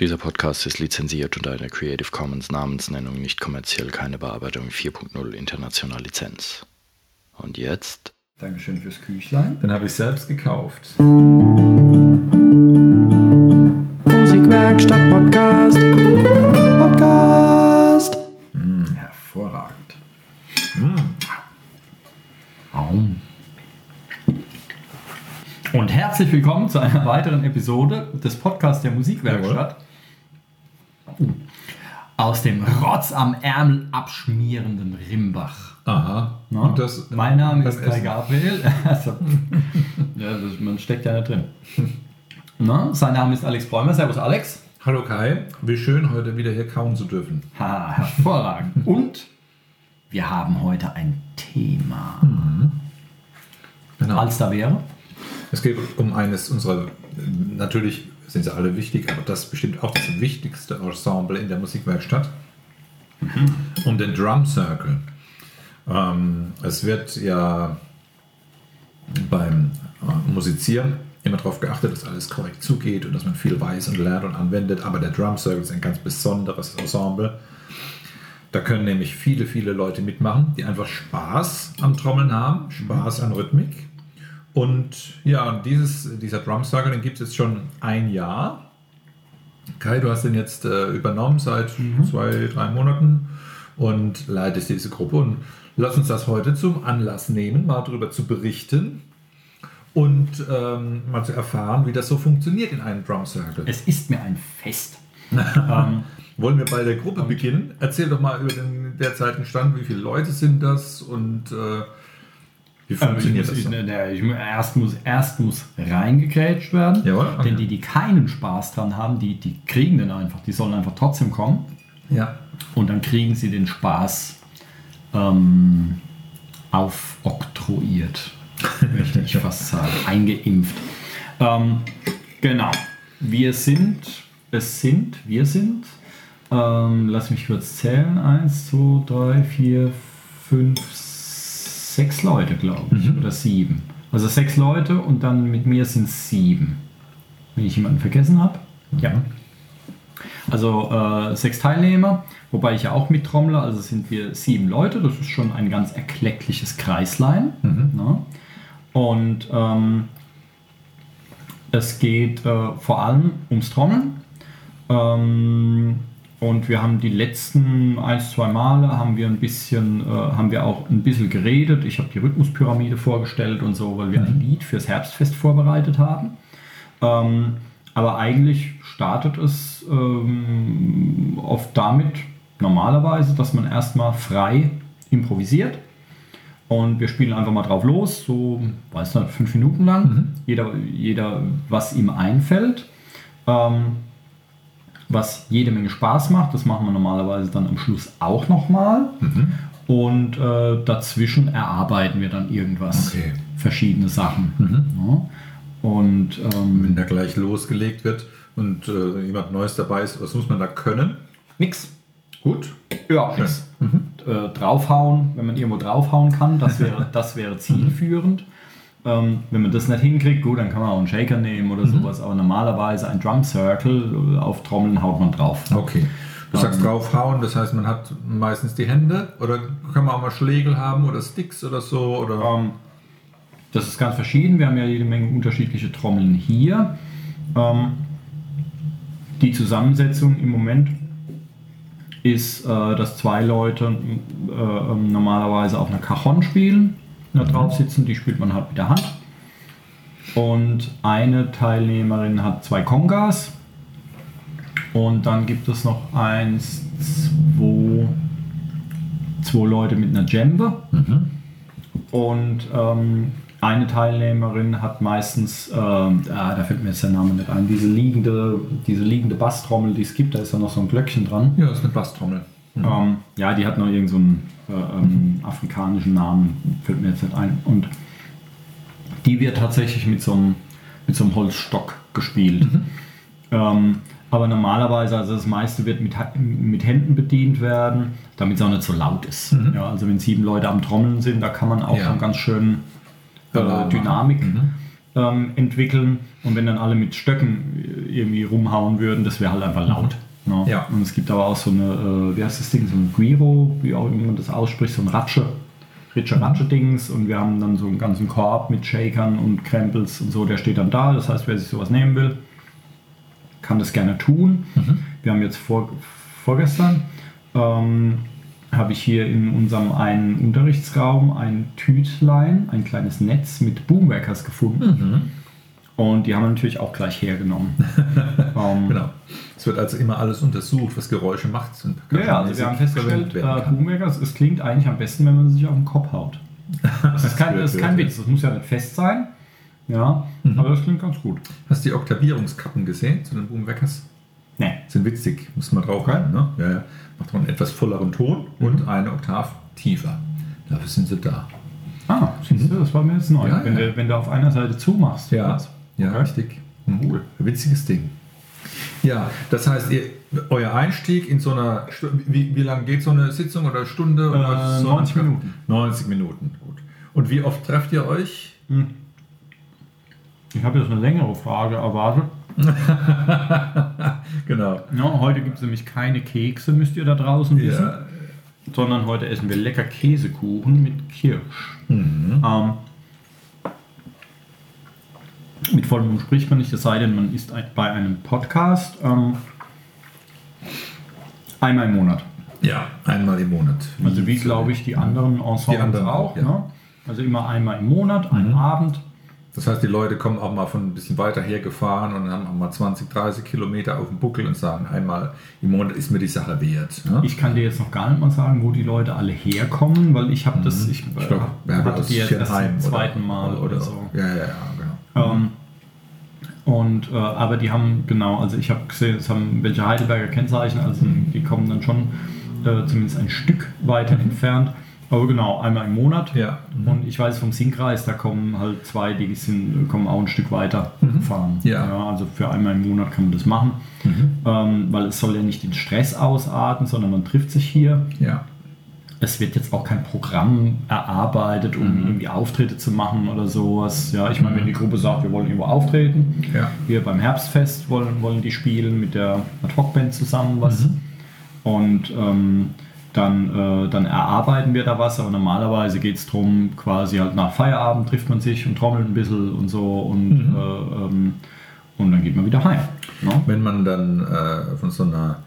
Dieser Podcast ist lizenziert unter einer Creative Commons Namensnennung nicht kommerziell keine Bearbeitung 4.0 international Lizenz. Und jetzt? Dankeschön fürs Küchlein. Den habe ich selbst gekauft. Musikwerkstatt Podcast. Podcast. Mm, hervorragend. Mm. Und herzlich willkommen zu einer weiteren Episode des Podcasts der Musikwerkstatt. Aus dem Rotz am Ärmel abschmierenden Rimbach. Aha. Na? Und das, mein Name ist Kai. Gabriel. Also, ja, das, man steckt ja nicht drin. Na, sein Name ist Alex Bräumer. Servus Alex. Hallo Kai, wie schön heute wieder hier kauen zu dürfen. Ha, hervorragend. Und wir haben heute ein Thema. Genau. Als da wäre. Es geht um eines unserer, natürlich sind sie alle wichtig, aber das ist bestimmt auch das wichtigste Ensemble in der Musikwerkstatt. Um den Drum Circle. Ähm, es wird ja beim äh, Musizieren immer darauf geachtet, dass alles korrekt zugeht und dass man viel weiß und lernt und anwendet. Aber der Drum Circle ist ein ganz besonderes Ensemble. Da können nämlich viele, viele Leute mitmachen, die einfach Spaß am Trommeln haben, Spaß an Rhythmik. Und ja, und dieses, dieser Drum Circle, den gibt es jetzt schon ein Jahr. Kai, du hast den jetzt äh, übernommen seit zwei, drei Monaten und leitest diese Gruppe. Und lass uns das heute zum Anlass nehmen, mal darüber zu berichten und ähm, mal zu erfahren, wie das so funktioniert in einem Drum Circle. Es ist mir ein Fest. ähm, Wollen wir bei der Gruppe beginnen? Erzähl doch mal über den derzeitigen Stand, wie viele Leute sind das und äh, wie ich funktioniert muss, das? ich, ne, ich, erst, muss, erst muss reingegrätscht werden. Jawohl, okay. Denn die, die keinen Spaß dran haben, die, die kriegen den einfach. Die sollen einfach trotzdem kommen. Ja. Und dann kriegen sie den Spaß ähm, aufoktroyiert, möchte ich fast sagen, eingeimpft. Ähm, genau, wir sind, es sind, wir sind, ähm, lass mich kurz zählen, eins, zwei, drei, vier, fünf, sechs Leute, glaube ich, oder sieben. Also sechs Leute und dann mit mir sind es sieben. Wenn ich jemanden vergessen habe. Ja. Also äh, sechs Teilnehmer, wobei ich ja auch mittrommle, also sind wir sieben Leute. Das ist schon ein ganz erkleckliches Kreislein. Ne? Und ähm, es geht äh, vor allem ums Trommeln. Ähm, und wir haben die letzten ein, zwei Male haben wir ein bisschen, äh, haben wir auch ein bisschen geredet. Ich habe die Rhythmuspyramide vorgestellt und so, weil wir ein Lied fürs Herbstfest vorbereitet haben. Ähm, aber eigentlich startet es ähm, oft damit, normalerweise, dass man erstmal frei improvisiert. Und wir spielen einfach mal drauf los, so, weiß nicht, fünf Minuten lang. Jeder, jeder, was ihm einfällt. Ähm, was jede Menge Spaß macht. Das machen wir normalerweise dann am Schluss auch nochmal. Und äh, dazwischen erarbeiten wir dann irgendwas. Okay. Verschiedene Sachen. Ja. Und ähm, Wenn da gleich losgelegt wird und äh, jemand Neues dabei ist, was muss man da können? nix. Gut. Ja, nix. Äh, draufhauen, wenn man irgendwo draufhauen kann, das wäre, das wäre zielführend. Ähm, wenn man das nicht hinkriegt, gut, dann kann man auch einen Shaker nehmen oder sowas, aber normalerweise ein Drum Circle äh, auf Trommeln haut man drauf. Okay. Du sagst draufhauen, das heißt, man hat meistens die Hände oder kann man auch mal Schlägel haben oder Sticks oder so oder Ähm, das ist ganz verschieden. Wir haben ja jede Menge unterschiedliche Trommeln hier. Ähm, die Zusammensetzung im Moment ist, äh, dass zwei Leute äh, ähm, normalerweise auf einer Cajon spielen, da drauf sitzen, die spielt man halt mit der Hand. Und eine Teilnehmerin hat zwei Congas. Und dann gibt es noch eins, zwei, zwei Leute mit einer Djembe. Und ähm, eine Teilnehmerin hat meistens, ähm, ah, da fällt mir jetzt der Name nicht ein, diese liegende, diese liegende Basstrommel, die es gibt, da ist ja noch so ein Glöckchen dran. ja, das ist eine Basstrommel. Ähm, ja, die hat noch irgendeinen so äh, ähm, afrikanischen Namen, fällt mir jetzt nicht ein. Und die wird tatsächlich mit so einem, mit so einem Holzstock gespielt. Ähm, aber normalerweise, also das meiste wird mit, mit Händen bedient werden, damit es auch nicht so laut ist. Ja, also wenn sieben Leute am Trommeln sind, da kann man auch Ja. schon ganz schön äh. Dynamik ähm, entwickeln und wenn dann alle mit Stöcken äh, irgendwie rumhauen würden, das wäre halt einfach laut. Ne? Ja. Und es gibt aber auch so eine, äh, wie heißt das Ding, so ein Guiro, wie auch immer man das ausspricht, so ein Ratsche, Ritsche Ratsche Dings und wir haben dann so einen ganzen Korb mit Shakern und Krempels und so, der steht dann da. Das heißt, wer sich sowas nehmen will, kann das gerne tun. Wir haben jetzt vor, vorgestern ähm, habe ich hier in unserem einen Unterrichtsraum ein Tütlein, ein kleines Netz mit Boomwackers gefunden. Und die haben wir natürlich auch gleich hergenommen. ähm, Genau. Es wird also immer alles untersucht, was Geräusche macht. Und Ja, ja, also wir haben festgestellt, äh, es klingt eigentlich am besten, wenn man sich auf den Kopf haut. Das ist kein, das ist kein Witz, das muss ja nicht fest sein. Ja, aber das klingt ganz gut. Hast du die Oktavierungskappen gesehen zu den Boomweckers? Nee. Sind witzig, muss man drauf rein. Ne? Ja, ja. Macht man einen etwas volleren Ton und eine Oktav tiefer. Dafür sind sie da. Ah, siehst du, das war mir jetzt neu. Ja, wenn, ja. Du, wenn du auf einer Seite zumachst. Ja, was? Ja richtig. Mhm. Cool. Witziges Ding. Ja, das heißt, ihr, euer Einstieg in so einer, wie, wie lange geht so eine Sitzung oder Stunde? Oder Äh, so 90 Minuten. 90 Minuten, gut. Und wie oft trefft ihr euch? Ich habe jetzt eine längere Frage erwartet. Genau. Ja, heute gibt es nämlich keine Kekse, müsst ihr da draußen wissen. Ja, Sondern heute essen wir lecker Käsekuchen mit Kirsch. Mhm. Ähm, mit vollem Mund spricht man nicht, es sei denn, man ist bei einem Podcast. Ähm, einmal im Monat. ja, einmal im Monat. Also wie, glaube ich, die anderen Ensembles Die anderen auch. auch, ja. ne? Also immer einmal im Monat, einen Abend. Das heißt, die Leute kommen auch mal von ein bisschen weiter her gefahren und haben auch mal 20, 30 Kilometer auf dem Buckel und sagen, einmal im Monat ist mir die Sache wert. Ne? Ich kann dir jetzt noch gar nicht mal sagen, wo die Leute alle herkommen, weil ich habe das, ich, Mhm. Ich glaube, äh, hatte die jetzt erst zum zweiten Mal oder, so. Ja, ja, ja, genau. Ähm, und, äh, aber die haben, genau, also ich habe gesehen, es haben welche Heidelberger Kennzeichen, also die kommen dann schon äh, zumindest ein Stück weiter entfernt. Aber genau, einmal im Monat. Ja. Und ich weiß vom Sinkreis, da kommen halt zwei, die sind, kommen auch ein Stück weiter fahren. Ja. also für einmal im Monat kann man das machen. Ähm, weil es soll ja nicht in Stress ausarten, sondern man trifft sich hier. Ja. Es wird jetzt auch kein Programm erarbeitet, um Mhm. irgendwie Auftritte zu machen oder sowas. Ja, ich meine, wenn die Gruppe sagt, wir wollen irgendwo auftreten, Ja. wir beim Herbstfest wollen, wollen die spielen mit der Ad-Hoc-Band zusammen was. Mhm. Und ähm, dann, äh, dann erarbeiten wir da was, aber normalerweise geht es darum, quasi halt nach Feierabend trifft man sich und trommelt ein bisschen und so und, Mhm. äh, ähm, und dann geht man wieder heim. Ne? Wenn man dann äh, von so einer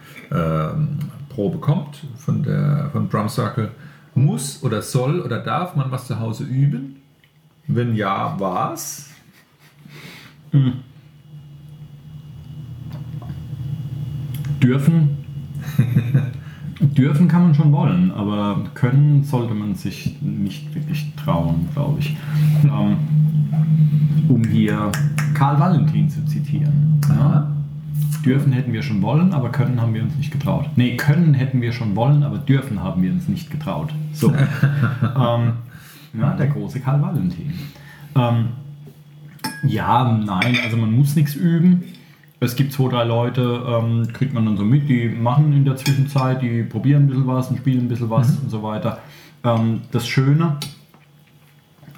ähm, Probe kommt, von der von Drum Circle, muss oder soll oder darf man was zu Hause üben? Wenn ja, was? Dürfen, dürfen kann man schon wollen, aber können sollte man sich nicht wirklich trauen, glaube ich. Ähm, um hier Karl Valentin zu zitieren. Ja? Dürfen hätten wir schon wollen, aber können haben wir uns nicht getraut. Nee, können hätten wir schon wollen, aber dürfen haben wir uns nicht getraut. So. ähm, ja, der große Karl Valentin. Ähm, ja, nein, also man muss nichts üben. Es gibt zwei, drei Leute, ähm, kriegt man dann so mit, die machen in der Zwischenzeit, die probieren ein bisschen was und spielen ein bisschen was und so weiter. Ähm, das Schöne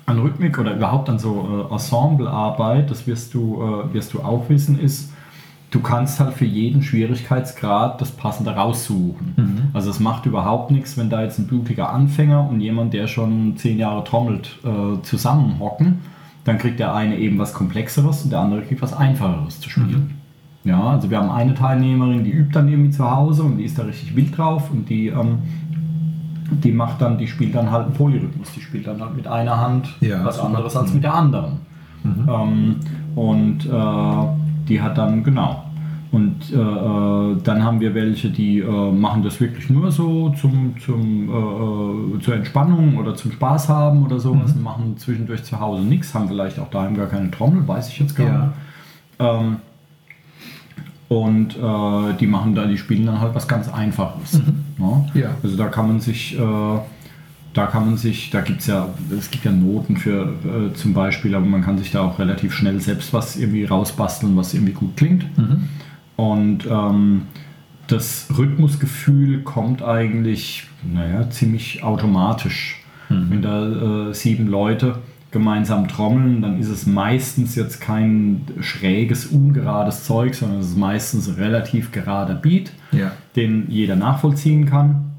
an Rhythmik oder überhaupt an so äh, Ensemblearbeit, das wirst du, äh, wirst du auch wissen, ist, du kannst halt für jeden Schwierigkeitsgrad das Passende raussuchen. Also es macht überhaupt nichts, wenn da jetzt ein blutiger Anfänger und jemand, der schon zehn Jahre trommelt, äh, zusammenhocken, dann kriegt der eine eben was Komplexeres und der andere kriegt was Einfacheres zu spielen. Ja, also wir haben eine Teilnehmerin, die übt dann irgendwie zu Hause und die ist da richtig wild drauf und die, ähm, die macht dann, die spielt dann halt einen Polyrhythmus, die spielt dann halt mit einer Hand Ja, was anderes als mit der anderen. Ähm, und äh, die hat dann, genau. Und äh, äh, dann haben wir welche, die äh, machen das wirklich nur so zum, zum, äh, äh, zur Entspannung oder zum Spaß haben oder sowas und machen zwischendurch zu Hause nichts, haben vielleicht auch daheim gar keine Trommel, weiß ich jetzt gar Ja. nicht. Ähm, und äh, die machen da, die spielen dann halt was ganz Einfaches. Ne? Ja. Also da kann man sich, da kann man sich, da gibt es ja, es gibt ja Noten für äh, zum Beispiel, aber man kann sich da auch relativ schnell selbst was irgendwie rausbasteln, was irgendwie gut klingt. Und ähm, das Rhythmusgefühl kommt eigentlich, naja, ziemlich automatisch. Wenn da äh, sieben Leute gemeinsam trommeln, dann ist es meistens jetzt kein schräges, ungerades Zeug, sondern es ist meistens ein relativ gerader Beat, Ja. den jeder nachvollziehen kann.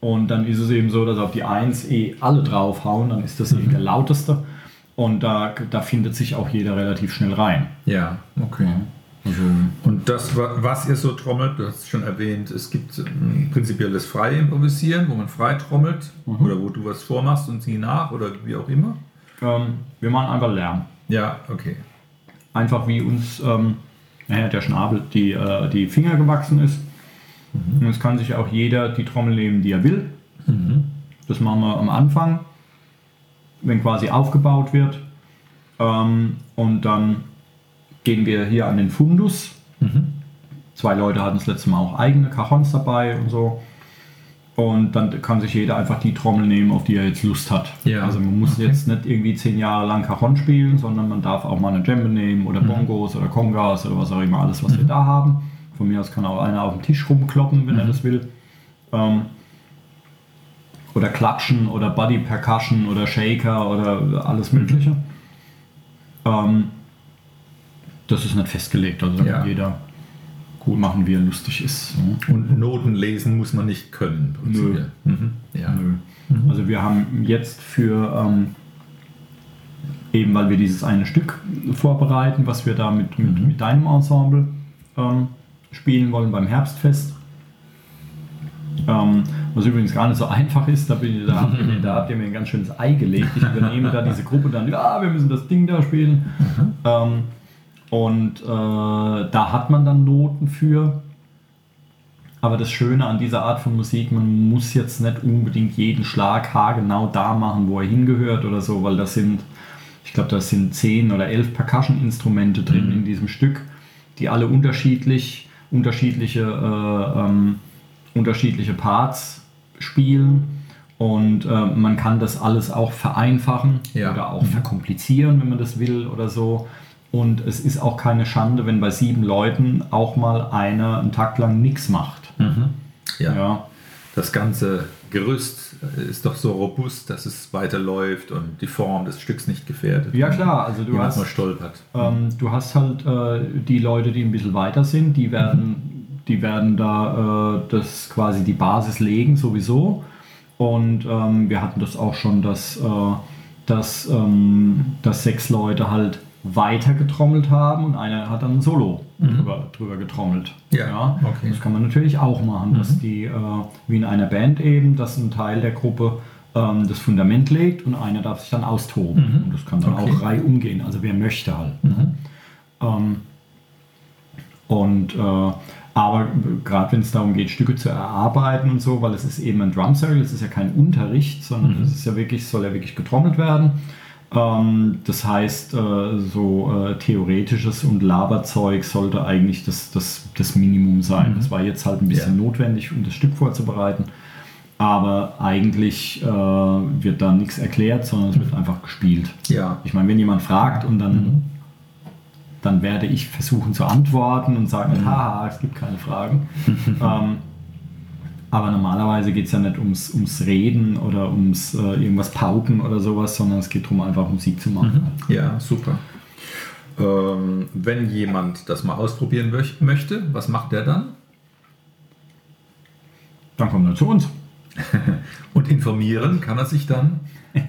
Und dann ist es eben so, dass auf die 1 eh alle draufhauen, dann ist das eh der lauteste. Und da, da findet sich auch jeder relativ schnell rein. Ja, okay. Also, Und das, wa- was ihr so trommelt, du hast es schon erwähnt, es gibt ähm, prinzipiell das freie Improvisieren, wo man frei trommelt oder wo du was vormachst und sie nach oder wie auch immer. ähm, wir machen einfach Lärm. Ja, okay. einfach wie uns ähm, naja, der Schnabel die, äh, die Finger gewachsen ist. Und es kann sich auch jeder die Trommel nehmen, die er will. Das machen wir am Anfang, wenn quasi aufgebaut wird. Ähm, und dann gehen wir hier an den Fundus. Zwei Leute hatten das letzte Mal auch eigene Cajons dabei und so. Und dann kann sich jeder einfach die Trommel nehmen, auf die er jetzt Lust hat. Ja. Also man muss Okay. jetzt nicht irgendwie zehn Jahre lang Cajon spielen, sondern man darf auch mal eine Djembe nehmen oder Bongos oder Congas oder was auch immer, alles was wir da haben. Von mir aus kann auch einer auf dem Tisch rumkloppen, wenn er das will. Ähm, oder klatschen oder Body Percussion oder Shaker oder alles Mögliche. Ähm, das ist nicht festgelegt, also Ja. kann jeder gut machen, wie er lustig ist. Und Noten lesen muss man nicht können. prinzipiell. Mhm. Ja. Nö. Also wir haben jetzt für, ähm, eben weil wir dieses eine Stück vorbereiten, was wir da mit, mit, mit deinem Ensemble ähm, spielen wollen beim Herbstfest. Ähm, was übrigens gar nicht so einfach ist, da, bin ich, da, habt ihr, da habt ihr mir ein ganz schönes Ei gelegt. Ich übernehme da diese Gruppe dann, ja, wir müssen das Ding da spielen. Ähm, und äh, da hat man dann Noten für. Aber das Schöne an dieser Art von Musik, man muss jetzt nicht unbedingt jeden Schlag haargenau da machen, wo er hingehört oder so, weil das sind, ich glaube, das sind zehn oder elf Percussion-Instrumente drin in diesem Stück, die alle unterschiedlich, unterschiedliche, äh, ähm, unterschiedliche Parts spielen. Und äh, man kann das alles auch vereinfachen Ja. oder auch verkomplizieren, wenn man das will oder so. Und es ist auch keine Schande, wenn bei sieben Leuten auch mal einer einen Tag lang nichts macht. Ja. Ja. Das ganze Gerüst ist doch so robust, dass es weiterläuft und die Form des Stücks nicht gefährdet. Ja klar, also du hast, mal stolpert. ähm, du hast halt äh, die Leute, die ein bisschen weiter sind, die werden, die werden da äh, das quasi die Basis legen sowieso. Und ähm, wir hatten das auch schon, dass, äh, dass, ähm, dass sechs Leute halt weiter getrommelt haben und einer hat dann ein Solo drüber, drüber getrommelt. Ja, okay. Das kann man natürlich auch machen, dass die, äh, wie in einer Band eben, dass ein Teil der Gruppe ähm, das Fundament legt und einer darf sich dann austoben. Und das kann dann Okay. auch reihum umgehen, also wer möchte halt. Ne? Ähm, und äh, aber gerade wenn es darum geht, Stücke zu erarbeiten und so, weil es ist eben ein Drum Circle, es ist ja kein Unterricht, sondern es ist ja wirklich, soll ja wirklich getrommelt werden. Ähm, das heißt, äh, so äh, theoretisches und Laberzeug sollte eigentlich das, das, das Minimum sein. Das war jetzt halt ein bisschen Ja. notwendig, um das Stück vorzubereiten. Aber eigentlich äh, wird da nichts erklärt, sondern es wird einfach gespielt. Ja. Ich meine, wenn jemand fragt und dann, dann werde ich versuchen zu antworten und sagen, haha, es gibt keine Fragen. ähm, aber normalerweise geht es ja nicht ums, ums Reden oder ums äh, irgendwas pauken oder sowas, sondern es geht darum, einfach Musik zu machen. Ja, super. Ähm, wenn jemand das mal ausprobieren möch- möchte, was macht der dann? Dann kommt er zu uns. Und informieren kann er sich dann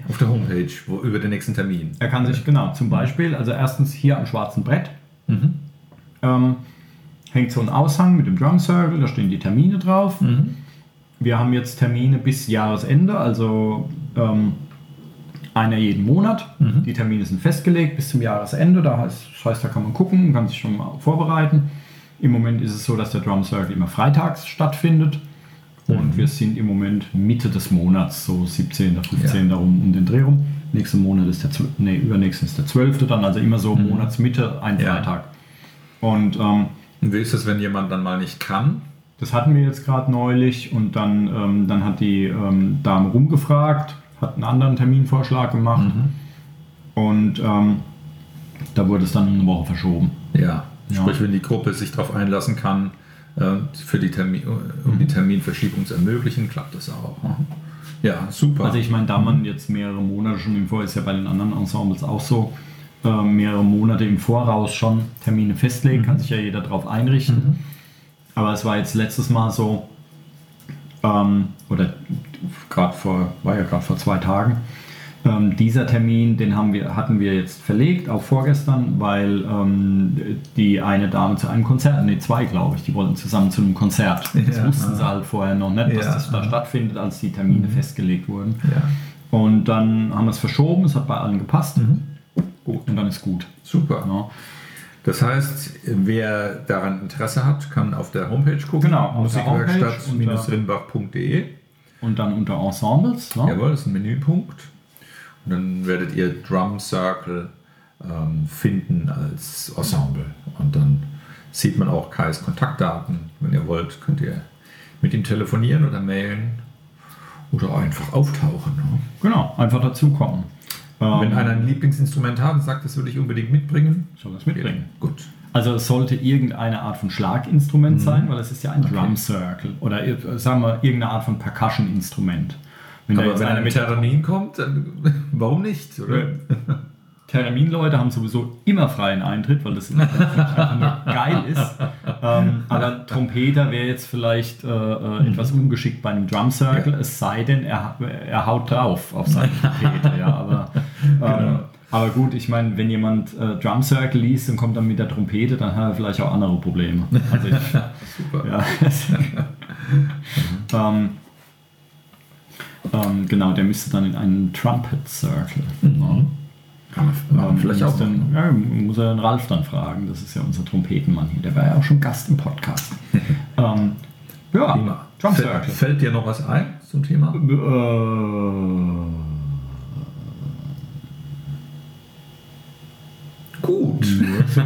auf der Homepage wo, über den nächsten Termin. Er kann sich, genau, zum Beispiel, also erstens hier am schwarzen Brett ähm, hängt so ein Aushang mit dem Drum Circle, da stehen die Termine drauf. Wir haben jetzt Termine bis Jahresende, also ähm, einer jeden Monat. Die Termine sind festgelegt bis zum Jahresende, da heißt, das heißt, da kann man gucken, kann sich schon mal vorbereiten. Im Moment ist es so, dass der Drum Circle immer freitags stattfindet. Und wir sind im Moment Mitte des Monats, so 17., 15. darum um den Dreh rum. Nächsten Monat ist der, 12., nee, übernächsten ist der 12. dann, also immer so Monatsmitte, ein Ja. Freitag. Und ähm, Und wie ist es, wenn jemand dann mal nicht kann? Das hatten wir jetzt gerade neulich und dann, ähm, dann hat die ähm, Dame rumgefragt, hat einen anderen Terminvorschlag gemacht und ähm, da wurde es dann eine Woche verschoben. Ja. Ja. Sprich, wenn die Gruppe sich darauf einlassen kann, äh, für die Termin, um die Terminverschiebung zu ermöglichen, klappt das auch. ne? Ja, super. Also ich meine, da man jetzt mehrere Monate schon im Voraus, ist ja bei den anderen Ensembles auch so, äh, mehrere Monate im Voraus schon Termine festlegen, kann sich ja jeder darauf einrichten. Aber es war jetzt letztes Mal so, ähm, oder gerade vor, war ja gerade vor zwei Tagen, ähm, dieser Termin, den haben wir, hatten wir jetzt verlegt auf vorgestern, weil ähm, die eine Dame zu einem Konzert, nee, zwei glaube ich, die wollten zusammen zu einem Konzert. Das Ja. wussten sie halt vorher noch nicht, dass Ja. das da stattfindet, als die Termine festgelegt wurden. ja, Und dann haben wir es verschoben, es hat bei allen gepasst. gut. Und dann ist gut. Super. Ja. Das heißt, wer daran Interesse hat, kann auf der Homepage gucken. Genau, Musikwerkstatt-rimbach.de. Und dann unter Ensembles. Ne? Jawohl, das ist ein Menüpunkt. Und dann werdet ihr Drum Circle ähm, finden als Ensemble. Und dann sieht man auch Kais Kontaktdaten. Wenn ihr wollt, könnt ihr mit ihm telefonieren oder mailen oder einfach auftauchen. Ne? Genau, einfach dazukommen. Ähm, Wenn einer ein Lieblingsinstrument hat und sagt, das würde ich unbedingt mitbringen, soll das mitbringen. gut. Also es sollte irgendeine Art von Schlaginstrument sein, weil es ist ja ein Drum Circle. Oder äh, sagen wir irgendeine Art von Percussion-Instrument. Wenn Aber wenn einer ein mit Terranin kommt, dann warum nicht? Oder? Terramin-Leute haben sowieso immer freien Eintritt, weil das einfach nur geil ist. Ähm, aber Trompeter wäre jetzt vielleicht äh, äh, etwas ungeschickt bei einem Drum Circle, es sei denn, er, er haut drauf auf seine Trompete. ja, aber, ähm, aber gut, ich meine, wenn jemand äh, Drum Circle liest und kommt dann mit der Trompete, dann hat er vielleicht auch andere Probleme. Also ich, Super. ja. ähm, ähm, genau, der müsste dann in einen Trumpet Circle. Ja. Man Ähm, vielleicht muss auch dann, ja, muss er den Ralf dann fragen. Das ist ja unser Trompetenmann hier. Der war ja auch schon Gast im Podcast. ähm, ja, Prima. Drum Fällt, Circle. fällt dir noch was ein zum Thema? Äh, Gut. nur, so,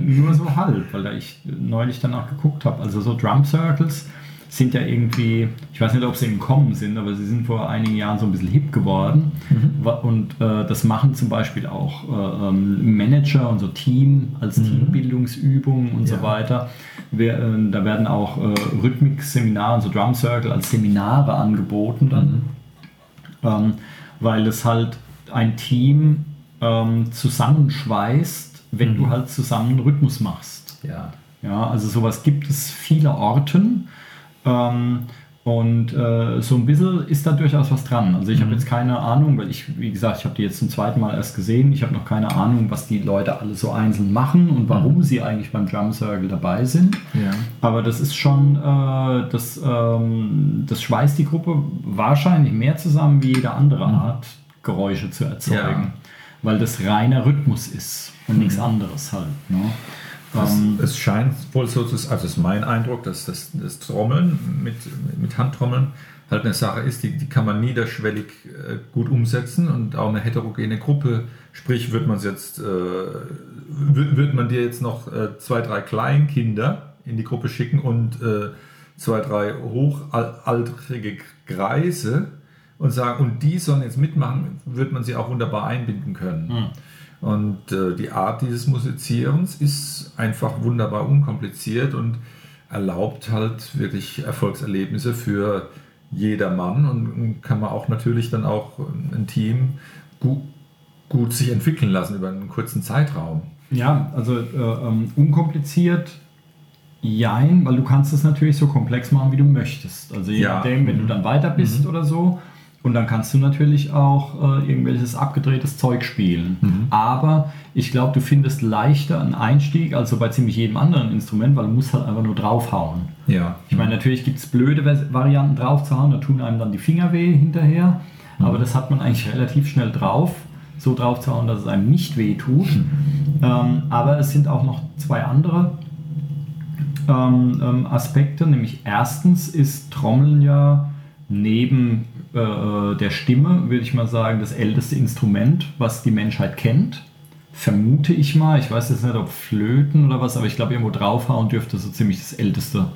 nur so halb, weil da ich neulich danach geguckt habe. Also so Drum Circles sind ja irgendwie, ich weiß nicht, ob sie im Kommen sind, aber sie sind vor einigen Jahren so ein bisschen hip geworden. Wa- Und äh, das machen zum Beispiel auch äh, ähm, Manager und so Team als Teambildungsübungen und Ja. so weiter. Wir, äh, da werden auch äh, Rhythmik-Seminare und so Drum Circle als Seminare angeboten dann ähm, weil es halt ein Team ähm, zusammenschweißt, wenn du halt zusammen Rhythmus machst. Ja. Ja, also sowas gibt es viele Orten. Ähm, und äh, so ein bisschen ist da durchaus was dran. Also ich habe jetzt keine Ahnung, weil ich, wie gesagt, ich habe die jetzt zum zweiten Mal erst gesehen. Ich habe noch keine Ahnung, was die Leute alle so einzeln machen und warum sie eigentlich beim Drum Circle dabei sind. Ja. Aber das ist schon, äh, das, ähm, das schweißt die Gruppe wahrscheinlich mehr zusammen wie jede andere Art, Geräusche zu erzeugen. Ja. Weil das reiner Rhythmus ist und nichts anderes halt. Ne? Es, Ähm, es scheint wohl so zu sein, also es ist mein Eindruck, dass das, das Trommeln mit, mit Handtrommeln halt eine Sache ist, die, die kann man niederschwellig äh, gut umsetzen und auch eine heterogene Gruppe, sprich, wird man jetzt, äh, wird, man dir jetzt noch äh, zwei, drei Kleinkinder in die Gruppe schicken und äh, zwei, drei hochaltrige Greise und sagen, und die sollen jetzt mitmachen, wird man sie auch wunderbar einbinden können. Und äh, die Art dieses Musizierens ist einfach wunderbar unkompliziert und erlaubt halt wirklich Erfolgserlebnisse für jedermann und, kann man auch natürlich dann auch ein Team gut, gut sich entwickeln lassen über einen kurzen Zeitraum. Ja, also äh, ähm, unkompliziert, jein, weil du kannst es natürlich so komplex machen, wie du möchtest. Also je Ja. nachdem, wenn du dann weiter bist oder so. Und dann kannst du natürlich auch äh, irgendwelches abgedrehtes Zeug spielen. Aber ich glaube, du findest leichter einen Einstieg als so bei ziemlich jedem anderen Instrument, weil du musst halt einfach nur draufhauen. Ja, Ich meine, natürlich gibt es blöde Varianten draufzuhauen, da tun einem dann die Finger weh hinterher, aber das hat man eigentlich relativ schnell drauf, so draufzuhauen, dass es einem nicht weh tut. Ähm, aber es sind auch noch zwei andere ähm, ähm, Aspekte, nämlich erstens ist Trommeln ja neben äh, der Stimme, würde ich mal sagen, das älteste Instrument, was die Menschheit kennt. Vermute ich mal. Ich weiß jetzt nicht, ob Flöten oder was, aber ich glaube, irgendwo draufhauen dürfte so ziemlich das älteste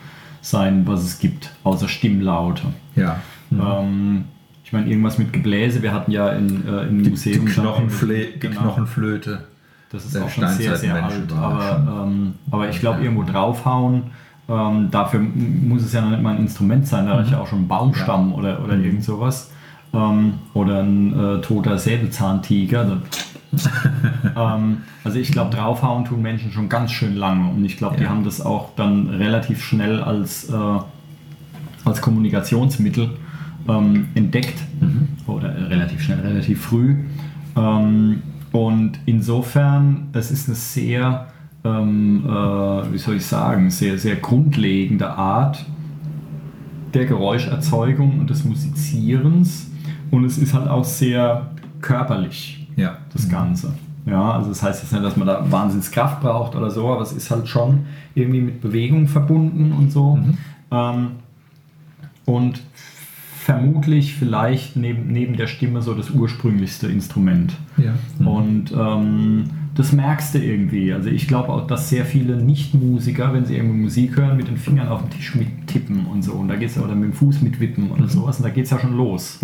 sein, was es gibt, außer Stimmlaute. ja. Ähm, ich meine, irgendwas mit Gebläse. Wir hatten ja in, äh, im Die, Museum. die, Knochenfle die Genau. Knochenflöte. Das ist auch schon sehr, sehr alt. Aber, ähm, aber ich glaube, irgendwo draufhauen Ähm, dafür muss es ja noch nicht mal ein Instrument sein, da reicht ja auch schon ein Baumstamm oder, oder irgend sowas. Ähm, oder ein äh, toter Säbelzahntiger. Das- ähm, also ich glaube, draufhauen tun Menschen schon ganz schön lange und ich glaube, die Ja. haben das auch dann relativ schnell als, äh, als Kommunikationsmittel ähm, entdeckt oder äh, relativ schnell, relativ früh. Ähm, und insofern, es ist eine sehr, ähm, äh, wie soll ich sagen, sehr, sehr grundlegende Art der Geräuscherzeugung und des Musizierens und es ist halt auch sehr körperlich Ja. das Ganze. Ja, also das heißt jetzt nicht, dass man da Wahnsinnskraft braucht oder so, aber es ist halt schon irgendwie mit Bewegung verbunden und so. Ähm, und vermutlich vielleicht neben, neben der Stimme so das ursprünglichste Instrument. Ja. Und ähm, das merkst du irgendwie. Also ich glaube auch, dass sehr viele Nicht-Musiker, wenn sie irgendwie Musik hören, mit den Fingern auf den Tisch mittippen und so. Und da geht's ja, oder mit dem Fuß mitwippen oder sowas. Und da geht es ja schon los.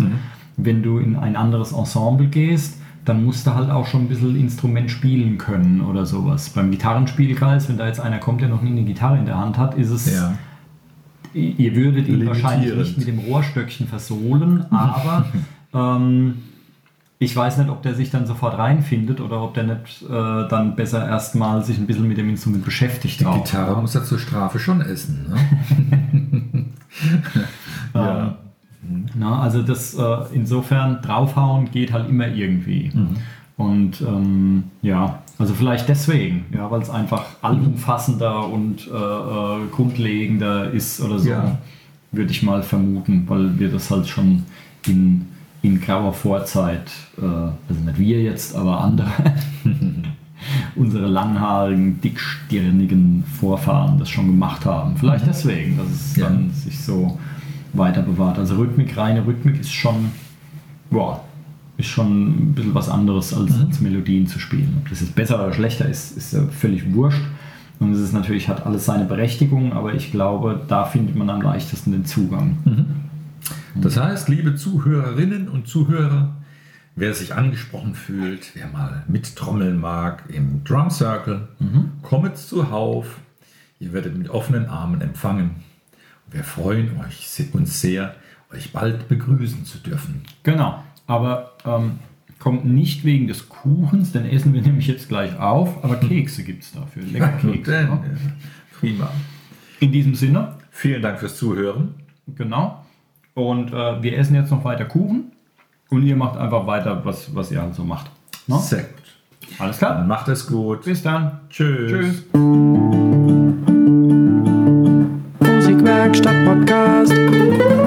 Wenn du in ein anderes Ensemble gehst, dann musst du halt auch schon ein bisschen Instrument spielen können oder sowas. Beim Gitarrenspielkreis, wenn da jetzt einer kommt, der noch nie eine Gitarre in der Hand hat, ist es Ja. Ihr würdet ihn wahrscheinlich nicht mit dem Rohrstöckchen versohlen, aber ähm, ich weiß nicht, ob der sich dann sofort reinfindet oder ob der nicht äh, dann besser erstmal sich ein bisschen mit dem Instrument beschäftigt. Die auch. Gitarre muss ja zur Strafe schon essen. Ne? Ähm, na, also das äh, insofern draufhauen geht halt immer irgendwie. Und ähm, ja, also vielleicht deswegen, ja, weil es einfach allumfassender und äh, äh, grundlegender ist oder so, Ja. würde ich mal vermuten, weil wir das halt schon in, in grauer Vorzeit, äh, also nicht wir jetzt, aber andere, unsere langhaarigen, dickstirnigen Vorfahren das schon gemacht haben. Vielleicht deswegen, dass es Ja. dann sich so weiter bewahrt. Also Rhythmik, reine Rhythmik ist schon, boah, ist schon ein bisschen was anderes als, als Melodien zu spielen. Ob das jetzt besser oder schlechter ist, ist ja völlig wurscht. Und es ist natürlich, hat alles seine Berechtigung, aber ich glaube, da findet man am leichtesten den Zugang. Das heißt, liebe Zuhörerinnen und Zuhörer, wer sich angesprochen fühlt, wer mal mittrommeln mag im Drum Circle, kommt zuhauf. Ihr werdet mit offenen Armen empfangen. Wir freuen euch, uns sehr, euch bald begrüßen zu dürfen. Genau, aber ähm, kommt nicht wegen des Kuchens, den essen wir nämlich jetzt gleich auf, aber Kekse gibt es dafür. Lecker Kekse. Denn, ne? äh, Prima. In diesem Sinne, Vielen Dank fürs Zuhören. genau. Und äh, wir essen jetzt noch weiter Kuchen und ihr macht einfach weiter, was, was ihr halt so macht. Ne? Sehr gut. Alles Dann klar. macht es gut. Bis dann. Tschüss. Tschüss. Musikwerkstatt Podcast.